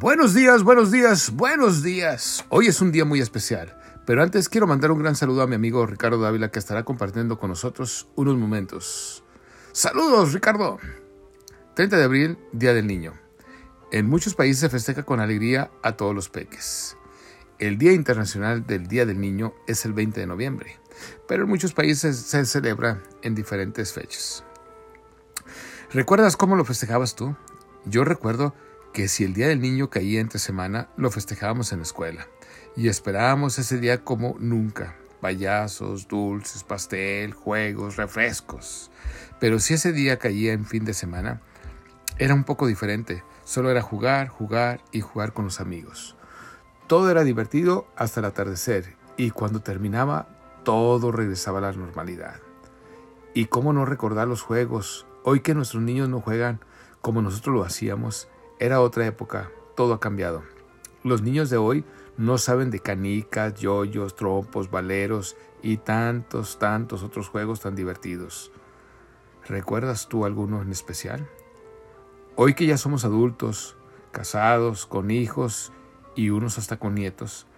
Buenos días, buenos días, buenos días. Hoy es un día muy especial, pero antes quiero mandar un gran saludo a mi amigo Ricardo Dávila que estará compartiendo con nosotros unos momentos. Saludos, Ricardo. 30 de abril, Día del Niño. En muchos países se festeja con alegría a todos los peques. El Día Internacional del Día del Niño es el 20 de noviembre, pero en muchos países se celebra en diferentes fechas. ¿Recuerdas cómo lo festejabas tú? Yo recuerdo que si el Día del Niño caía entre semana, lo festejábamos en la escuela y esperábamos ese día como nunca. Payasos, dulces, pastel, juegos, refrescos. Pero si ese día caía en fin de semana, era un poco diferente. Solo era jugar, jugar y jugar con los amigos. Todo era divertido hasta el atardecer y cuando terminaba todo regresaba a la normalidad. ¿Y cómo no recordar los juegos? Hoy que nuestros niños no juegan como nosotros lo hacíamos, era otra época, todo ha cambiado. Los niños de hoy no saben de canicas, yoyos, trompos, valeros y tantos, tantos otros juegos tan divertidos. ¿Recuerdas tú alguno en especial? Hoy que ya somos adultos, casados, con hijos y unos hasta con nietos,